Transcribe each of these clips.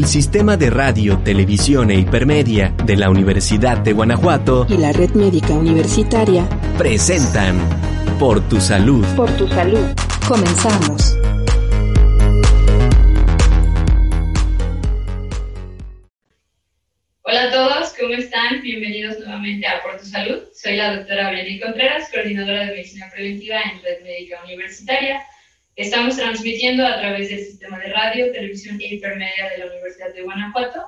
El Sistema de Radio, Televisión e Hipermedia de la Universidad de Guanajuato y la Red Médica Universitaria presentan Por tu Salud. Por tu Salud. Comenzamos. Hola a todos, ¿cómo están? Bienvenidos nuevamente a Por tu Salud. Soy la doctora Beni Contreras, coordinadora de Medicina Preventiva en Red Médica Universitaria Estamos transmitiendo a través del sistema de radio, televisión e hipermedia de la Universidad de Guanajuato.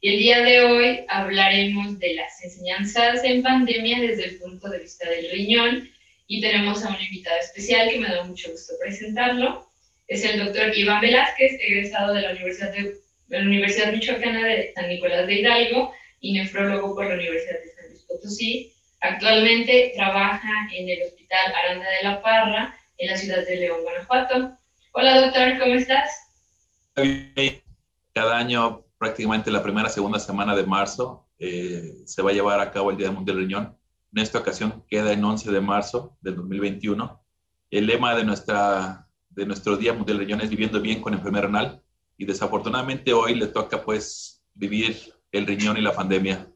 Y el día de hoy hablaremos de las enseñanzas en pandemia desde el punto de vista del riñón. Y tenemos a un invitado especial que me da mucho gusto presentarlo. Es el doctor Iván Velázquez, egresado de la Universidad, de, la Universidad Michoacana de San Nicolás de Hidalgo y nefrólogo por la Universidad de San Luis Potosí. Actualmente trabaja en el Hospital Aranda de la Parra en la ciudad de León, Guanajuato. Hola, doctor, ¿cómo estás? Cada año, prácticamente la primera, segunda semana de marzo, eh, se va a llevar a cabo el Día Mundial del Riñón. En esta ocasión queda en 11 de marzo del 2021. El lema de, nuestra, de nuestro Día Mundial del Riñón es viviendo bien con enfermedad renal y desafortunadamente hoy le toca pues vivir el riñón y la pandemia.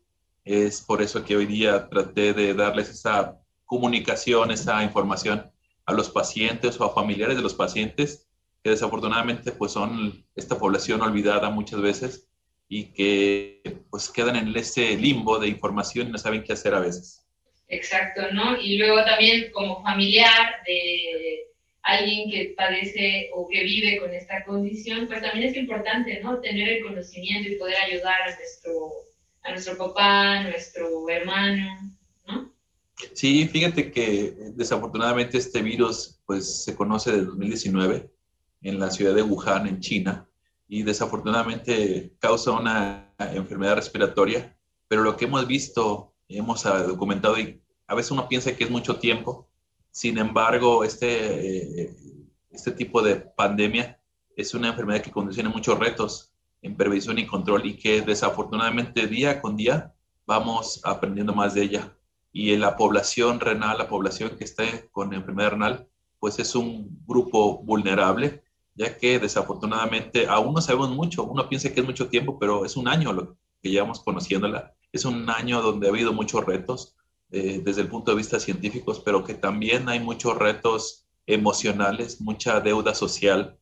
Es por eso que hoy día traté de darles esa comunicación, esa información a los pacientes o a familiares de los pacientes que desafortunadamente pues son esta población olvidada muchas veces y que pues quedan en ese limbo de información y no saben qué hacer a veces. Exacto, ¿no? Y luego también como familiar de alguien que padece o que vive con esta condición, pues también es importante, ¿no? Tener el conocimiento y poder ayudar a nuestro, a nuestro papá, a nuestro hermano, ¿no? Sí, fíjate que desafortunadamente este virus pues se conoce desde 2019 en la ciudad de Wuhan, en China, y desafortunadamente causa una enfermedad respiratoria, pero lo que hemos visto, hemos documentado y a veces uno piensa que es mucho tiempo, sin embargo, este, eh, este tipo de pandemia es una enfermedad que condiciona muchos retos en prevención y control y que desafortunadamente día con día vamos aprendiendo más de ella y en la población renal, la población que esté con enfermedad renal, pues es un grupo vulnerable, ya que desafortunadamente aún no sabemos mucho. Uno piensa que es mucho tiempo, pero es un año lo que llevamos conociéndola. Es un año donde ha habido muchos retos eh, desde el punto de vista científico, pero que también hay muchos retos emocionales, mucha deuda social,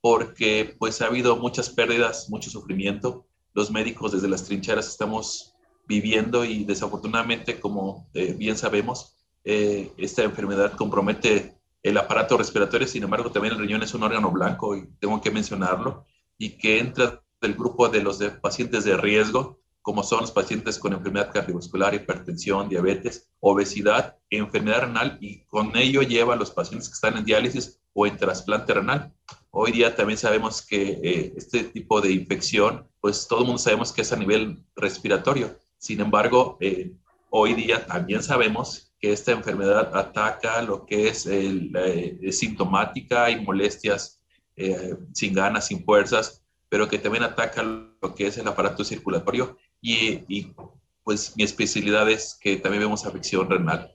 porque pues ha habido muchas pérdidas, mucho sufrimiento. Los médicos desde las trincheras estamos viviendo y desafortunadamente, como eh, bien sabemos, eh, esta enfermedad compromete el aparato respiratorio, sin embargo también el riñón es un órgano blanco y tengo que mencionarlo, y que entra del grupo de los pacientes de riesgo, como son los pacientes con enfermedad cardiovascular, hipertensión, diabetes, obesidad, enfermedad renal, y con ello lleva a los pacientes que están en diálisis o en trasplante renal. Hoy día también sabemos que eh, este tipo de infección, pues todo el mundo sabemos que es a nivel respiratorio, sin embargo, eh, hoy día también sabemos que esta enfermedad ataca lo que es el, eh, sintomática y molestias eh, sin ganas, sin fuerzas, pero que también ataca lo que es el aparato circulatorio y, pues mi especialidad es que también vemos afección renal.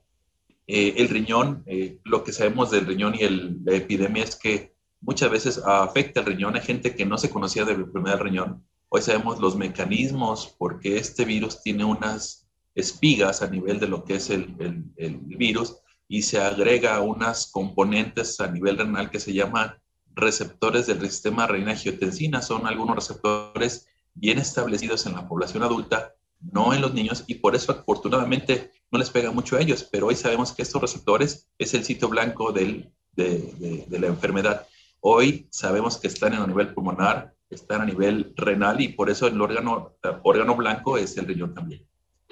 el riñón, lo que sabemos del riñón y la epidemia es que muchas veces afecta el riñón. Hay gente que no se conocía de la enfermedad del riñón Hoy sabemos los mecanismos porque este virus tiene unas espigas a nivel de lo que es el, virus y se agrega unas componentes a nivel renal que se llaman receptores del sistema renina-angiotensina. Son algunos receptores bien establecidos en la población adulta, no en los niños, y por eso afortunadamente no les pega mucho a ellos, pero hoy sabemos que estos receptores es el sitio blanco del, de, de la enfermedad. Hoy sabemos que están en el nivel pulmonar, están a nivel renal y por eso el órgano, órgano blanco es el riñón también.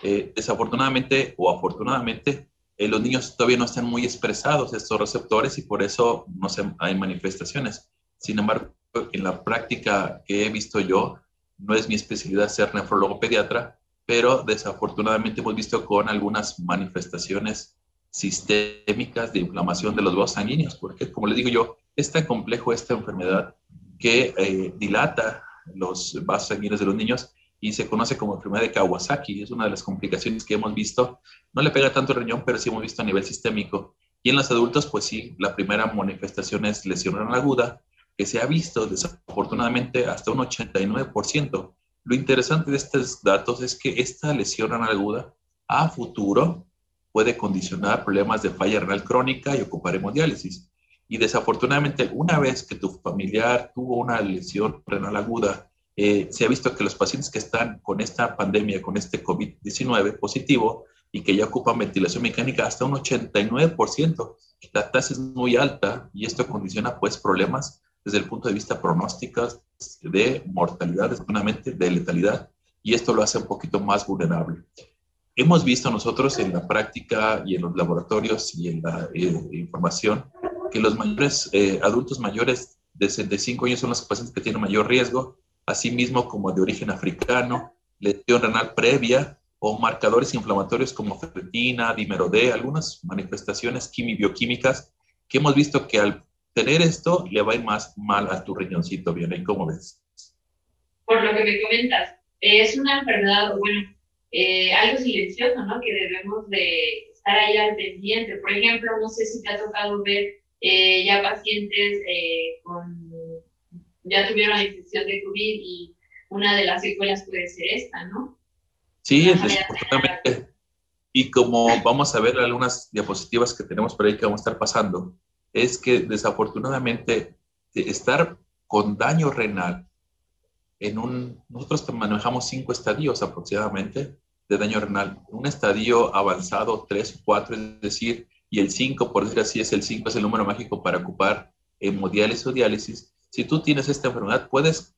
Eh, desafortunadamente o afortunadamente, eh, los niños todavía no están muy expresados estos receptores y por eso no se, hay manifestaciones. Sin embargo, en la práctica que he visto yo, no es mi especialidad ser nefrólogo pediatra, pero desafortunadamente hemos visto con algunas manifestaciones sistémicas de inflamación de los vasos sanguíneos, porque como les digo yo, es tan complejo esta enfermedad que eh, dilata los vasos sanguíneos de los niños y se conoce como enfermedad de Kawasaki. Es una de las complicaciones que hemos visto. No le pega tanto el riñón, pero sí hemos visto a nivel sistémico. Y en los adultos, pues sí, la primera manifestación es lesión renal aguda, que se ha visto desafortunadamente hasta un 89%. Lo interesante de estos datos es que esta lesión renal aguda a futuro puede condicionar problemas de falla renal crónica y ocupar hemodiálisis. Y desafortunadamente, una vez que tu familiar tuvo una lesión renal aguda, eh, se ha visto que los pacientes que están con esta pandemia, con este COVID-19 positivo y que ya ocupan ventilación mecánica, hasta un 89%. La tasa es muy alta y esto condiciona pues problemas desde el punto de vista pronóstico de mortalidad, desafortunadamente de letalidad, y esto lo hace un poquito más vulnerable. Hemos visto nosotros en la práctica y en los laboratorios y en la eh, información que los mayores, eh, adultos mayores de 65 años son los pacientes que tienen mayor riesgo, asimismo como de origen africano, lesión renal previa o marcadores inflamatorios como ferritina, dímero D, algunas manifestaciones quimio-bioquímicas que hemos visto que al tener esto le va a ir más mal a tu riñoncito, ¿bien? ¿Cómo ves? Por lo que me comentas, es una enfermedad, bueno, eh, algo silencioso, ¿no? Que debemos de estar ahí al pendiente. Por ejemplo, no sé si te ha tocado ver eh, ya pacientes eh, con, ya tuvieron la infección de COVID y una de las secuelas puede ser esta, ¿no? Sí, desafortunadamente. Y como vamos a ver algunas diapositivas que tenemos por ahí que vamos a estar pasando, es que desafortunadamente estar con daño renal en un, nosotros manejamos cinco estadios aproximadamente de daño renal. Un estadio avanzado, tres o cuatro, es decir, y el cinco, por decir así, es el cinco, es el número mágico para ocupar hemodiálisis o diálisis. Si tú tienes esta enfermedad, puedes,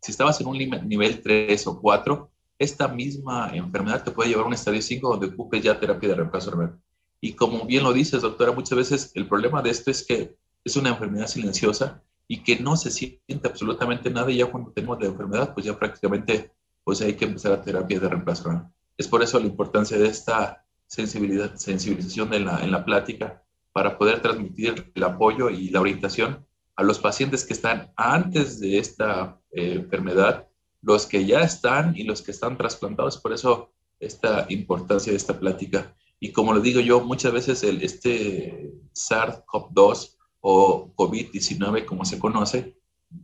si estabas en un nivel 3 o 4, esta misma enfermedad te puede llevar a un estadio 5 donde ocupes ya terapia de reemplazo renal. Y como bien lo dices, doctora, muchas veces el problema de esto es que es una enfermedad silenciosa y que no se siente absolutamente nada y ya cuando tenemos la enfermedad, pues ya prácticamente pues hay que empezar a terapia de reemplazo. Es por eso la importancia de esta sensibilidad, sensibilización en la, en la plática para poder transmitir el apoyo y la orientación a los pacientes que están antes de esta eh, enfermedad, los que ya están y los que están trasplantados. Por eso esta importancia de esta plática. Y como lo digo yo, muchas veces el, este SARS-CoV-2 o COVID-19, como se conoce,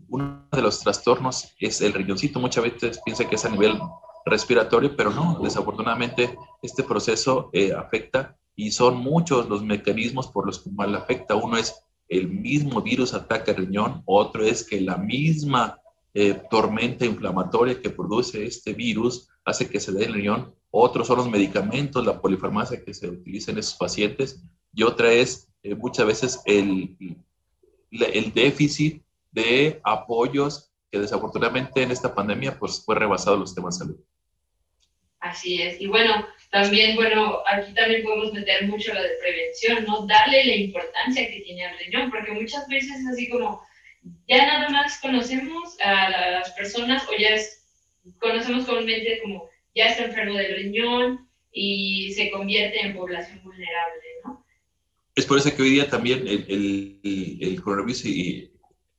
uno de los trastornos es el riñoncito. Muchas veces piensa que es a nivel respiratorio, pero no, desafortunadamente este proceso eh, afecta y son muchos los mecanismos por los que mal afecta. Uno es el mismo virus ataca el riñón, otro es que la misma eh, tormenta inflamatoria que produce este virus hace que se dé el riñón otros son los medicamentos, la polifarmacia que se utiliza en esos pacientes, y otra es eh, muchas veces el, déficit de apoyos que desafortunadamente en esta pandemia pues fue rebasado los temas de salud. Así es, y bueno, también, bueno, aquí también podemos meter mucho lo de prevención, ¿no? Darle la importancia que tiene al riñón, porque muchas veces es así como, ya nada más conocemos a las personas o ya es, conocemos comúnmente como ya está enfermo del riñón y se convierte en población vulnerable, ¿no? Es por eso que hoy día también el, el, el coronavirus y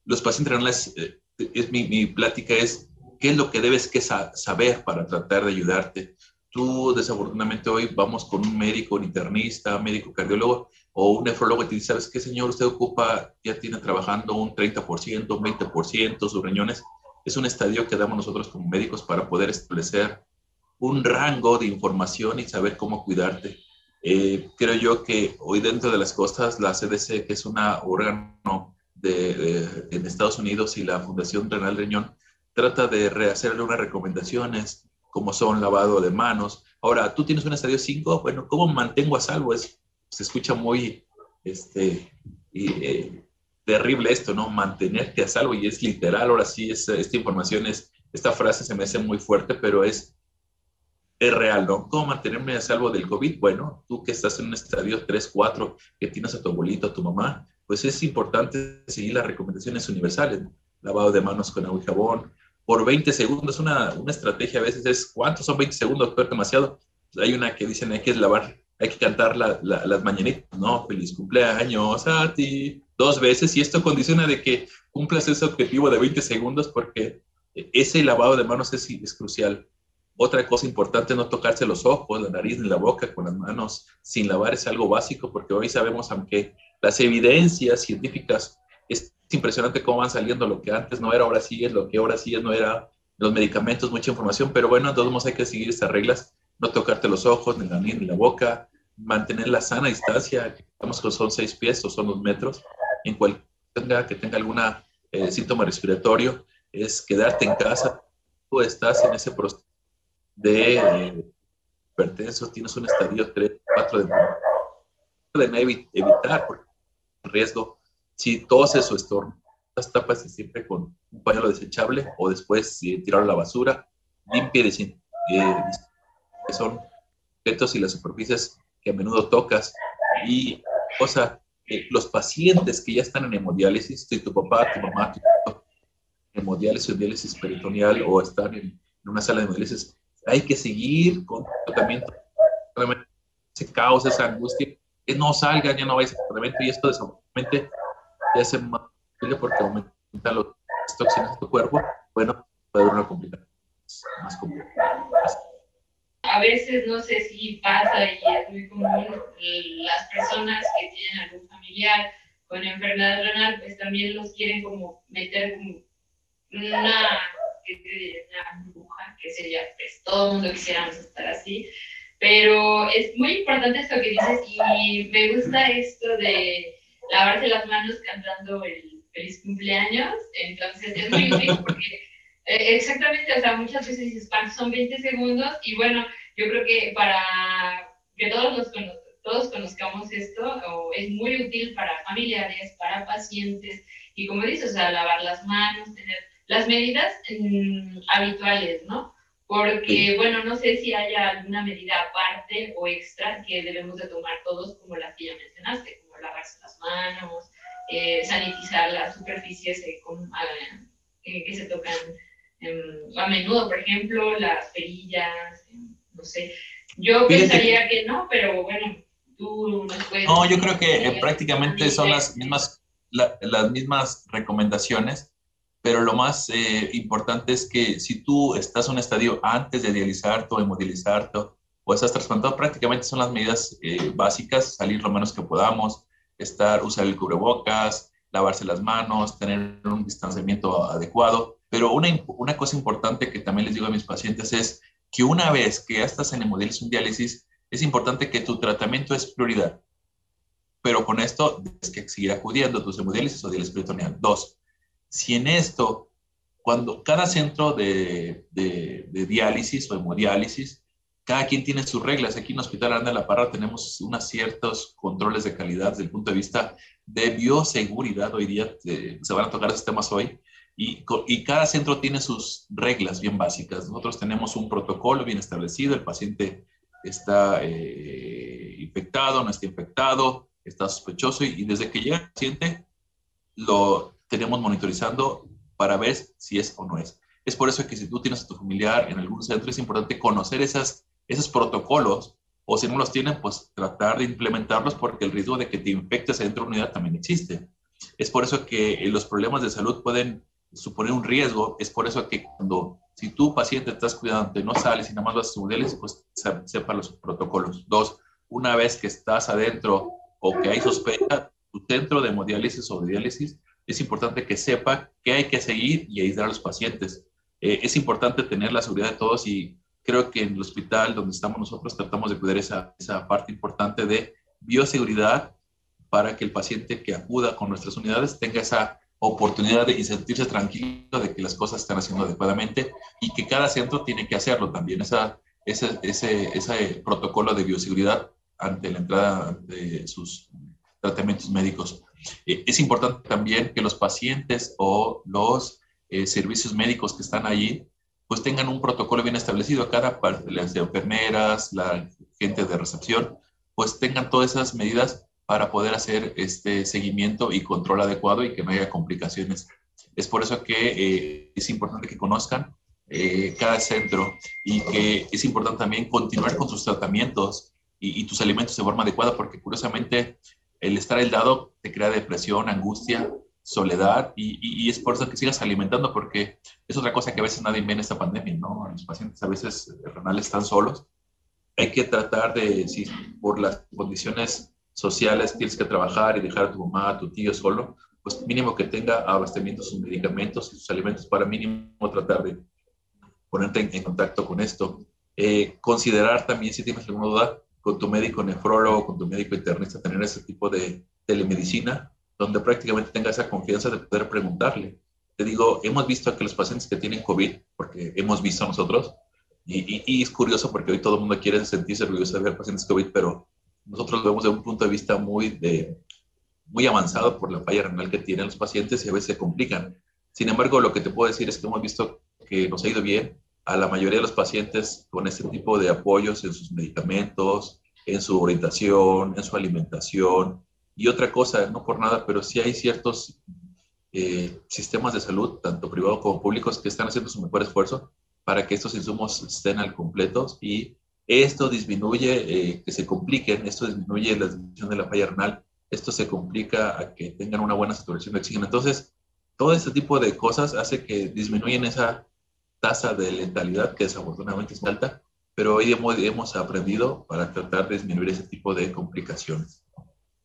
los pacientes renales, eh, es, mi, mi, plática es, ¿qué es lo que debes que saber para tratar de ayudarte? Tú, desafortunadamente, hoy vamos con un médico, un internista, médico cardiólogo o un nefrólogo y te dice, ¿sabes qué, señor? Usted ocupa, ya tiene trabajando un 30%, un 20%, sus riñones. Es un estadio que damos nosotros como médicos para poder establecer un rango de información y saber cómo cuidarte. Eh, creo yo que hoy dentro de las cosas, la CDC, que es un órgano de, en Estados Unidos y la Fundación Renal Riñón, trata de rehacerle unas recomendaciones como son lavado de manos. Ahora, tú tienes un estadio 5, bueno, ¿cómo mantengo a salvo? Es, se escucha muy este, eh, terrible esto, ¿no? Mantenerte a salvo y es literal, ahora sí, es, esta información es, esta frase se me hace muy fuerte, pero es es real, ¿no? ¿Cómo mantenerme a salvo del COVID? Bueno, tú que estás en un estadio 3, 4, que tienes a tu abuelito, a tu mamá, pues es importante seguir las recomendaciones universales. Lavado de manos con agua y jabón por 20 segundos. Una, una estrategia a veces es, ¿cuántos son 20 segundos? Pero demasiado. Hay una que dicen, hay que lavar, hay que cantar las mañanitas, ¿no? Feliz cumpleaños a ti, dos veces. Y esto condiciona de que cumplas ese objetivo de 20 segundos porque ese lavado de manos es, es crucial otra cosa importante, no tocarse los ojos, la nariz ni la boca con las manos sin lavar es algo básico porque hoy sabemos, aunque las evidencias científicas impresionante cómo van saliendo lo que antes no era, ahora sí es, lo que ahora sí es, no era, los medicamentos, mucha información, pero bueno, de todos modos hay que seguir estas reglas, no tocarte los ojos, ni la nariz, ni la boca, mantener la sana distancia, digamos que son seis pies o son dos metros, en cual tenga que tenga alguna eh, síntoma respiratorio, es quedarte en casa, tú estás en ese proceso de eh, tienes un estadio 3, 4 de, de evitar porque riesgo si toses o estornudas, tapas siempre con un pañuelo desechable o después eh, tirarlo a la basura, limpia y eh, que son objetos y las superficies que a menudo tocas. Y, cosa, eh, los pacientes que ya están en hemodiálisis, si tu papá, tu mamá, tu papá, hemodiálisis o diálisis peritoneal o están en, una sala de hemodiálisis, hay que seguir con tratamiento. Ese caos, esa angustia, que no salgan, ya no vayas a tratamiento y esto desafortunadamente ya hace más porque aumenta las toxinas de tu cuerpo, bueno, puede haber una complicación más complicada. A veces no sé si pasa y es muy común las personas que tienen algún familiar con enfermedad renal, pues también los quieren como meter como una, una burbuja, que sería, pues todo el mundo quisiéramos estar así, pero es muy importante esto que dices y me gusta esto de lavarse las manos cantando el feliz cumpleaños. Entonces es muy útil porque eh, exactamente, o sea, muchas veces dices, son 20 segundos? Y bueno, yo creo que para que todos, los todos conozcamos esto, es muy útil para familiares, para pacientes, y como dices, o sea, lavar las manos, tener las medidas mm, habituales, ¿no? Porque, bueno, no sé si haya alguna medida aparte o extra que debemos de tomar todos, como la que ya mencionaste, lavarse las manos, eh, sanitizar las superficies eh, eh, que se tocan em, a menudo, por ejemplo, las perillas, em, no sé. Yo pensaría que no, pero bueno, tú nos puedes... No, yo creo que prácticamente son las mismas, las mismas recomendaciones pero lo más importante es que si tú estás en un estadio antes de dializarte o hemodializarte o estás trasplantado, prácticamente son las medidas básicas, salir lo menos que podamos, estar, usar el cubrebocas, lavarse las manos, tener un distanciamiento adecuado. Pero una, una cosa importante que también les digo a mis pacientes es que una vez que ya estás en hemodiálisis, diálisis, es importante que tu tratamiento es prioridad. Pero con esto es que seguir acudiendo a tus hemodiálisis o diálisis peritoneal. Dos, si en esto, cuando cada centro de, de, de diálisis o hemodiálisis cada quien tiene sus reglas. Aquí en Hospital Aranda de la Parra tenemos unos ciertos controles de calidad desde el punto de vista de bioseguridad. Hoy día eh, se van a tocar esos temas hoy. Y, y, cada centro tiene sus reglas bien básicas. Nosotros tenemos un protocolo bien establecido. El paciente está eh, infectado, no está infectado, está sospechoso y, y desde que llega el paciente lo tenemos monitorizando para ver si es o no es. Es por eso que si tú tienes a tu familiar en algún centro, es importante conocer esas esos protocolos, o si no los tienen, pues tratar de implementarlos porque el riesgo de que te infectes dentro de una unidad también existe. Es por eso que eh, los problemas de salud pueden suponer un riesgo, es por eso que cuando, si tu paciente estás cuidando, no sales y nada más vas a su pues sepa los protocolos. Dos, una vez que estás adentro o que hay sospecha, tu centro de hemodiálisis o de diálisis, es importante que sepa qué hay que seguir y aislar a los pacientes. Eh, es importante tener la seguridad de todos y creo que en el hospital donde estamos nosotros tratamos de cuidar esa, esa parte importante de bioseguridad para que el paciente que acuda con nuestras unidades tenga esa oportunidad de sentirse tranquilo de que las cosas están haciendo adecuadamente y que cada centro tiene que hacerlo también, esa, ese, ese, ese protocolo de bioseguridad ante la entrada de sus tratamientos médicos. Eh, es importante también que los pacientes o los eh, servicios médicos que están allí pues tengan un protocolo bien establecido. Cada parte, las enfermeras, la gente de recepción, pues tengan todas esas medidas para poder hacer este seguimiento y control adecuado y que no haya complicaciones. Es por eso que eh, es importante que conozcan eh, cada centro y que es importante también continuar con sus tratamientos y, y, tus alimentos de forma adecuada, porque curiosamente el estar aislado te crea depresión, angustia, soledad y, es por eso que sigas alimentando porque es otra cosa que a veces nadie ve en esta pandemia, ¿no? Los pacientes a veces renales están solos. Hay que tratar de, si por las condiciones sociales tienes que trabajar y dejar a tu mamá, a tu tío solo, pues mínimo que tenga abastecimiento sus medicamentos y sus alimentos para mínimo tratar de ponerte en, contacto con esto. Eh, considerar también si tienes alguna duda con tu médico nefrólogo, con tu médico internista, tener ese tipo de telemedicina donde prácticamente tenga esa confianza de poder preguntarle. Te digo, hemos visto que los pacientes que tienen COVID, porque hemos visto nosotros, y, es curioso porque hoy todo el mundo quiere sentirse orgulloso de ver pacientes COVID, pero nosotros lo vemos de un punto de vista muy, de, muy avanzado por la falla renal que tienen los pacientes y a veces se complican. Sin embargo, lo que te puedo decir es que hemos visto que nos ha ido bien a la mayoría de los pacientes con este tipo de apoyos en sus medicamentos, en su orientación, en su alimentación. Y otra cosa, no por nada, pero sí hay ciertos eh, sistemas de salud, tanto privados como públicos, que están haciendo su mejor esfuerzo para que estos insumos estén al completo y esto disminuye eh, que se compliquen, esto disminuye la disminución de la falla renal, esto se complica a que tengan una buena saturación de oxígeno. Entonces, todo este tipo de cosas hace que disminuyen esa tasa de letalidad que desafortunadamente es alta, pero hoy hemos, hemos aprendido para tratar de disminuir ese tipo de complicaciones.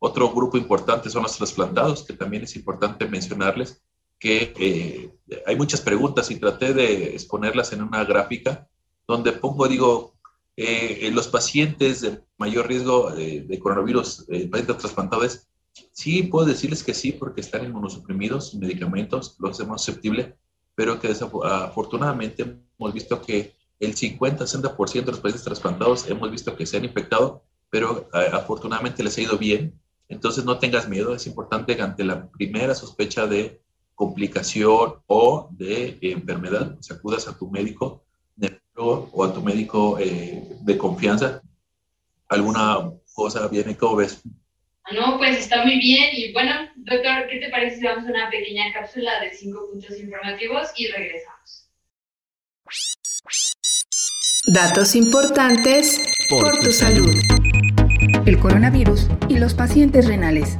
Otro grupo importante son los trasplantados, que también es importante mencionarles que eh, hay muchas preguntas y traté de exponerlas en una gráfica donde pongo, digo, eh, los pacientes de mayor riesgo de, coronavirus, eh, pacientes trasplantados, sí puedo decirles que sí, porque están inmunosuprimidos, medicamentos, los hacemos susceptible, pero que desafortunadamente hemos visto que el 50-60% de los pacientes trasplantados hemos visto que se han infectado, pero afortunadamente les ha ido bien. Entonces no tengas miedo, es importante ante la primera sospecha de complicación o de enfermedad, se acudas a tu médico o a tu médico eh, de confianza. ¿Alguna cosa viene? ¿Cómo ves? No, pues está muy bien. Y bueno, doctor, ¿qué te parece si vamos a una pequeña cápsula de cinco puntos informativos y regresamos? Datos importantes por, tu salud. El coronavirus y los pacientes renales.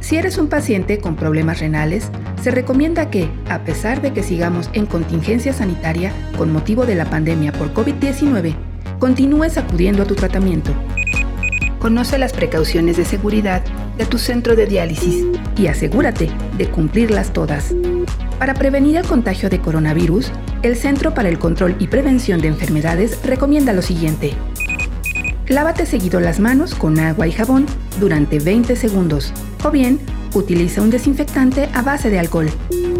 Si eres un paciente con problemas renales, se recomienda que, a pesar de que sigamos en contingencia sanitaria con motivo de la pandemia por COVID-19, continúes acudiendo a tu tratamiento. Conoce las precauciones de seguridad de tu centro de diálisis y asegúrate de cumplirlas todas. Para prevenir el contagio de coronavirus, el Centro para el Control y Prevención de Enfermedades recomienda lo siguiente. Lávate seguido las manos con agua y jabón durante 20 segundos o bien utiliza un desinfectante a base de alcohol.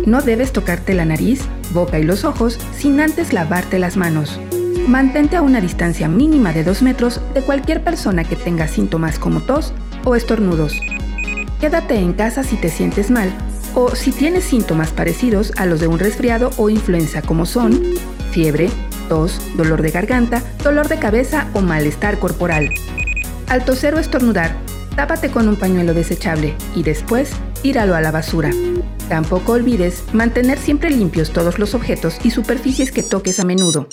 No debes tocarte la nariz, boca y los ojos sin antes lavarte las manos. Mantente a una distancia mínima de 2 metros de cualquier persona que tenga síntomas como tos o estornudos. Quédate en casa si te sientes mal o si tienes síntomas parecidos a los de un resfriado o influenza como son fiebre, tos, dolor de garganta, dolor de cabeza o malestar corporal. Al toser o estornudar, tápate con un pañuelo desechable y después tíralo a la basura. Tampoco olvides mantener siempre limpios todos los objetos y superficies que toques a menudo.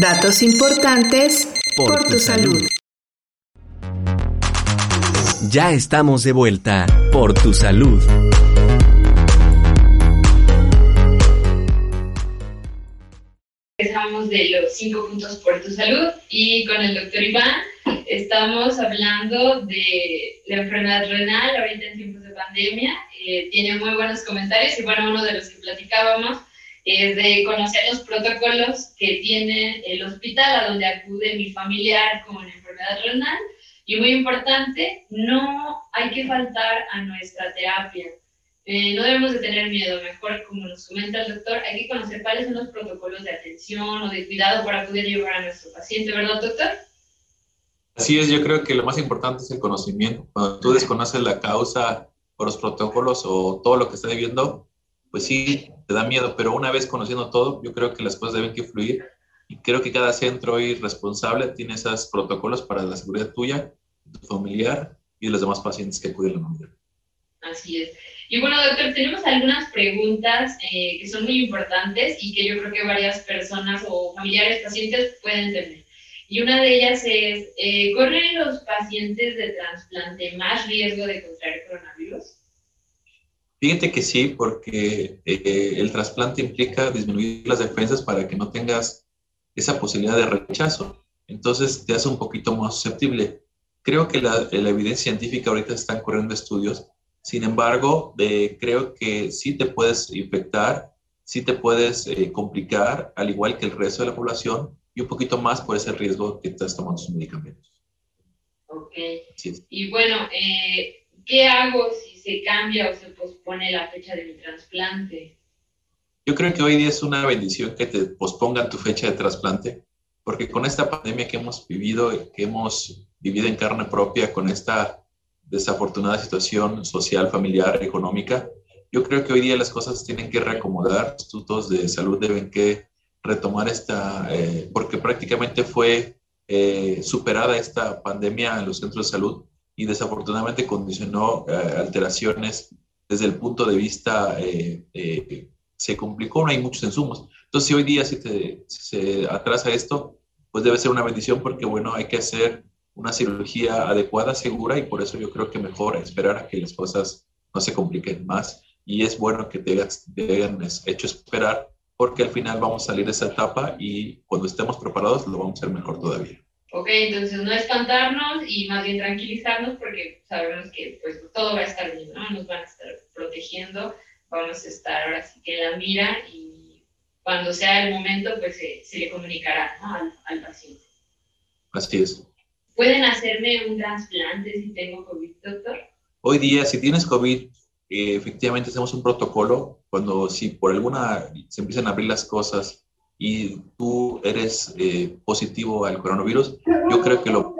Datos importantes por, tu, salud. Ya estamos de vuelta por tu salud. De los cinco puntos por tu salud y con el doctor Iván estamos hablando de la enfermedad renal ahorita en tiempos de pandemia. Eh, tiene muy buenos comentarios y bueno, uno de los que platicábamos es de conocer los protocolos que tiene el hospital a donde acude mi familiar con enfermedad renal. Y muy importante, no hay que faltar a nuestra terapia. Eh, no debemos de tener miedo, mejor como nos comenta el doctor, hay que conocer cuáles son los protocolos de atención o de cuidado para poder llevar a nuestro paciente, ¿verdad, doctor? Así es, yo creo que lo más importante es el conocimiento. Cuando tú desconoces la causa o los protocolos o todo lo que está viviendo, pues sí, te da miedo, pero una vez conociendo todo, yo creo que las cosas deben que fluir y creo que cada centro y responsable tiene esos protocolos para la seguridad tuya, tu familiar y de los demás pacientes que acuden a la unidad. Así es. Y bueno, doctor, tenemos algunas preguntas eh, que son muy importantes y que yo creo que varias personas o familiares pacientes pueden tener. Y una de ellas es, eh, ¿corren los pacientes de trasplante más riesgo de contraer coronavirus? Fíjate que sí, porque eh, el trasplante implica disminuir las defensas para que no tengas esa posibilidad de rechazo. Entonces te hace un poquito más susceptible. Creo que la, la evidencia científica ahorita están corriendo estudios Sin embargo, creo que sí te puedes infectar, sí te puedes eh, complicar, al igual que el resto de la población, y un poquito más por ese riesgo que estás tomando sus medicamentos. Ok. Y bueno, eh, ¿qué hago si se cambia o se pospone la fecha de mi trasplante? Yo creo que hoy día es una bendición que te pospongan tu fecha de trasplante, porque con esta pandemia que hemos vivido, que hemos vivido en carne propia, con esta desafortunada situación social, familiar, económica, yo creo que hoy día las cosas tienen que reacomodar, los institutos de salud deben que retomar esta, eh, porque prácticamente fue eh, superada esta pandemia en los centros de salud y desafortunadamente condicionó eh, alteraciones desde el punto de vista, se complicó, no hay muchos insumos. Entonces, si hoy día se, se atrasa esto, pues debe ser una bendición porque, bueno, hay que hacer una cirugía adecuada, segura, y por eso yo creo que mejor esperar a que las cosas no se compliquen más. Y es bueno que te, hayan hecho esperar, porque al final vamos a salir de esa etapa y cuando estemos preparados lo vamos a hacer mejor todavía. Ok, entonces no espantarnos y más bien tranquilizarnos porque sabemos que pues todo va a estar bien, ¿no? Nos van a estar protegiendo, vamos a estar ahora sí que en la mira y cuando sea el momento pues se, le comunicará al, al paciente. Así es. ¿Pueden hacerme un trasplante si tengo COVID, doctor? Hoy día, si tienes COVID, eh, efectivamente hacemos un protocolo cuando si por alguna se empiezan a abrir las cosas y tú eres eh, positivo al coronavirus, yo creo que lo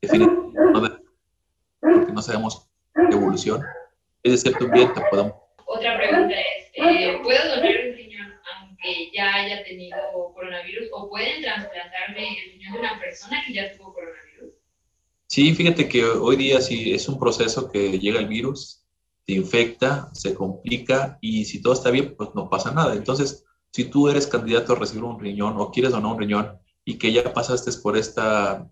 definitivamente porque no sabemos evolución. Es decir, bien te podemos. Otra pregunta es, eh, ¿puedo donar aunque ya haya tenido coronavirus o pueden trasplantarme el riñón de una persona que ya tuvo coronavirus? Sí, fíjate que hoy día sí es un proceso que llega el virus, te infecta, se complica y si todo está bien, pues no pasa nada. Entonces, si tú eres candidato a recibir un riñón o quieres donar un riñón y que ya pasaste por esta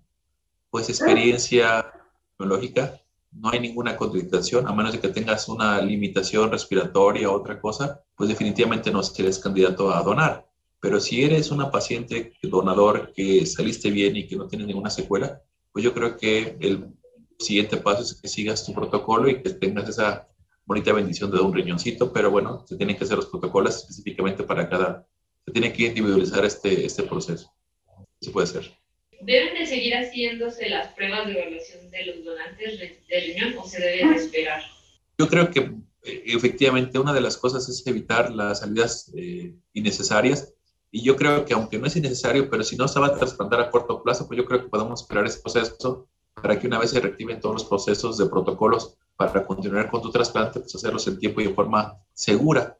pues experiencia biológica, no hay ninguna contradicción, a menos de que tengas una limitación respiratoria o otra cosa, pues definitivamente no eres candidato a donar. Pero si eres una paciente donador que saliste bien y que no tiene ninguna secuela, pues yo creo que el siguiente paso es que sigas tu protocolo y que tengas esa bonita bendición de un riñoncito, pero bueno, se tienen que hacer los protocolos específicamente para cada, se tiene que individualizar este, este proceso. Se puede hacer. ¿Deben de seguir haciéndose las pruebas de evaluación de los donantes de riñón o se deben esperar? Yo creo que eh, efectivamente una de las cosas es evitar las salidas eh, innecesarias y yo creo que aunque no es innecesario, pero si no se va a trasplantar a corto plazo, pues yo creo que podemos esperar ese proceso para que una vez se reactiven todos los procesos de protocolos para continuar con tu trasplante, pues hacerlos en tiempo y de forma segura.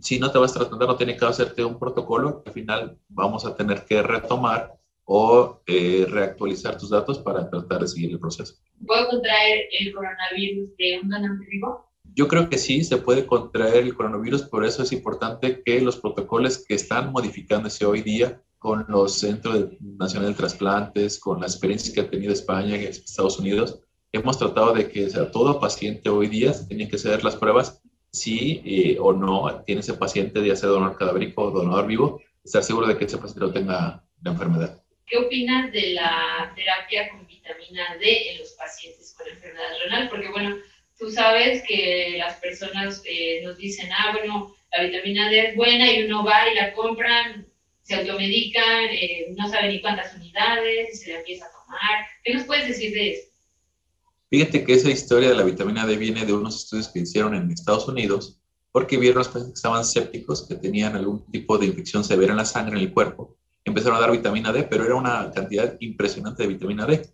Si no te vas a trasplantar, no tiene que hacerte un protocolo, al final vamos a tener que retomar o eh, reactualizar tus datos para tratar de seguir el proceso. ¿Puedo contraer el coronavirus de un donante vivo? Yo creo que sí, se puede contraer el coronavirus, por eso es importante que los protocolos que están modificándose hoy día con los Centros Nacionales de Trasplantes, con las experiencias que ha tenido España y Estados Unidos, hemos tratado de que sea, todo paciente hoy día se que hacer las pruebas si eh, o no tiene ese paciente, ya sea donador cadavérico o donador vivo, estar seguro de que ese paciente no tenga la enfermedad. ¿Qué opinas de la terapia con vitamina D en los pacientes con enfermedad renal? Porque, bueno, tú sabes que las personas eh, nos dicen, ah, bueno, la vitamina D es buena y uno va y la compran, se automedican, eh, no sabe ni cuántas unidades, y se la empieza a tomar. ¿Qué nos puedes decir de eso? Fíjate que esa historia de la vitamina D viene de unos estudios que hicieron en Estados Unidos porque vieron los pacientes que estaban sépticos, que tenían algún tipo de infección severa en la sangre, en el cuerpo, empezaron a dar vitamina D, pero era una cantidad impresionante de vitamina D.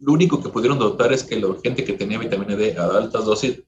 Lo único que pudieron notar es que la gente que tenía vitamina D a altas dosis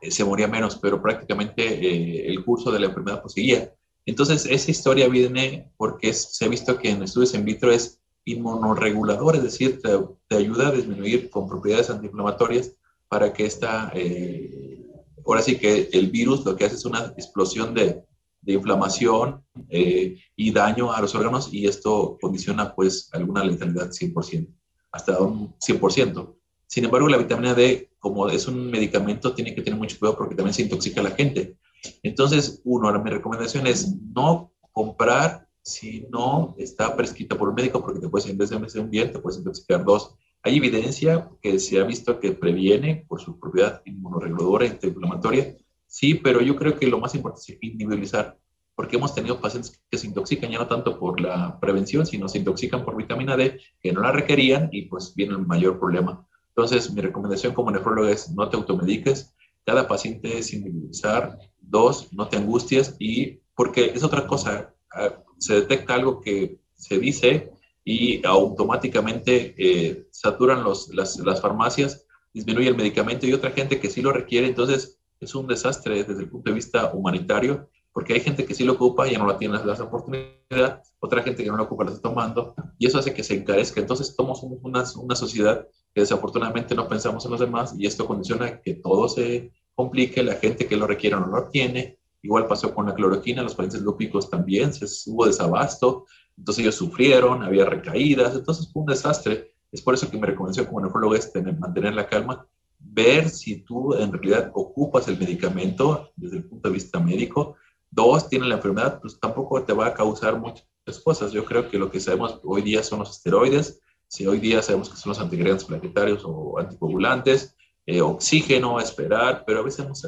eh, se moría menos, pero prácticamente eh, el curso de la enfermedad proseguía. Entonces, esa historia viene porque se ha visto que en estudios in vitro es inmunoregulador, es decir, te, ayuda a disminuir con propiedades antiinflamatorias para que esta, eh, ahora sí que el virus lo que hace es una explosión de, de inflamación eh, y daño a los órganos y esto condiciona pues alguna letalidad 100%, hasta un 100%. Sin embargo, la vitamina D, como es un medicamento, tiene que tener mucho cuidado porque también se intoxica a la gente. Entonces, uno, mi recomendación es no comprar si no está prescrita por un médico porque te puedes, de un bien, te puedes intoxicar. Dos, Hay evidencia que se ha visto que previene por su propiedad inmunoreguladora, antiinflamatoria, sí, pero yo creo que lo más importante es individualizar, porque hemos tenido pacientes que se intoxican ya no tanto por la prevención, sino se intoxican por vitamina D, que no la requerían y pues viene el mayor problema. Entonces, mi recomendación como nefrólogo es no te automediques, cada paciente es individualizar, dos, no te angusties y porque es otra cosa, ah, se detecta algo que se dice y automáticamente eh, saturan los, las, las, farmacias, disminuye el medicamento y otra gente que sí lo requiere, entonces es un desastre desde el punto de vista humanitario, porque hay gente que sí lo ocupa y ya no la tiene las oportunidades, otra gente que no lo ocupa la está tomando y eso hace que se encarezca. Entonces somos una, una sociedad que desafortunadamente no pensamos en los demás y esto condiciona que todo se complique, la gente que lo requiere no lo tiene. Igual pasó con la cloroquina, los pacientes lúpicos también, se hubo desabasto, entonces ellos sufrieron, había recaídas, entonces fue un desastre. Es por eso que mi recomendación como nefrólogo es tener, mantener la calma, ver si tú en realidad ocupas el medicamento desde el punto de vista médico. Dos, tienen la enfermedad, pues tampoco te va a causar muchas cosas. Yo creo que lo que sabemos hoy día son los esteroides, si hoy día sabemos que son los antiagregantes plaquetarios o anticoagulantes, eh, oxígeno, esperar, pero a veces hemos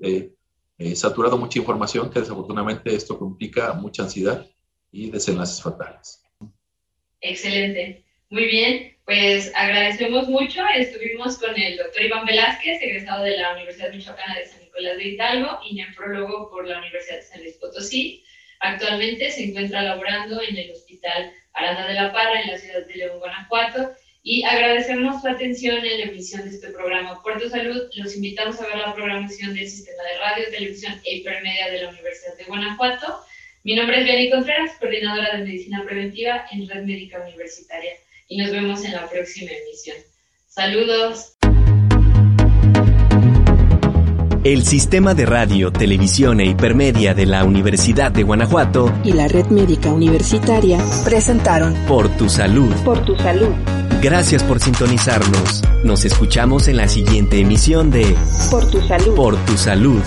eh, eh, saturado mucha información que desafortunadamente esto complica mucha ansiedad y desenlaces fatales. Excelente. Muy bien, pues agradecemos mucho. Estuvimos con el doctor Iván Velázquez, egresado de la Universidad Michoacana de San Nicolás de Hidalgo y nefrólogo por la Universidad de San Luis Potosí. Actualmente se encuentra laborando en el Hospital Aranda de la Parra en la ciudad de León, Guanajuato. Y agradecemos su atención en la emisión de este programa Puerto Salud. Los invitamos a ver la programación del Sistema de Radio, Televisión e Hipermedia de la Universidad de Guanajuato mi nombre es Vianney Contreras, coordinadora de Medicina Preventiva en Red Médica Universitaria, y nos vemos en la próxima emisión. Saludos. El Sistema de Radio, Televisión e Hipermedia de la Universidad de Guanajuato y la Red Médica Universitaria presentaron Por tu Salud. Por tu Salud. Gracias por sintonizarnos. Nos escuchamos en la siguiente emisión de Por tu Salud. Por tu Salud.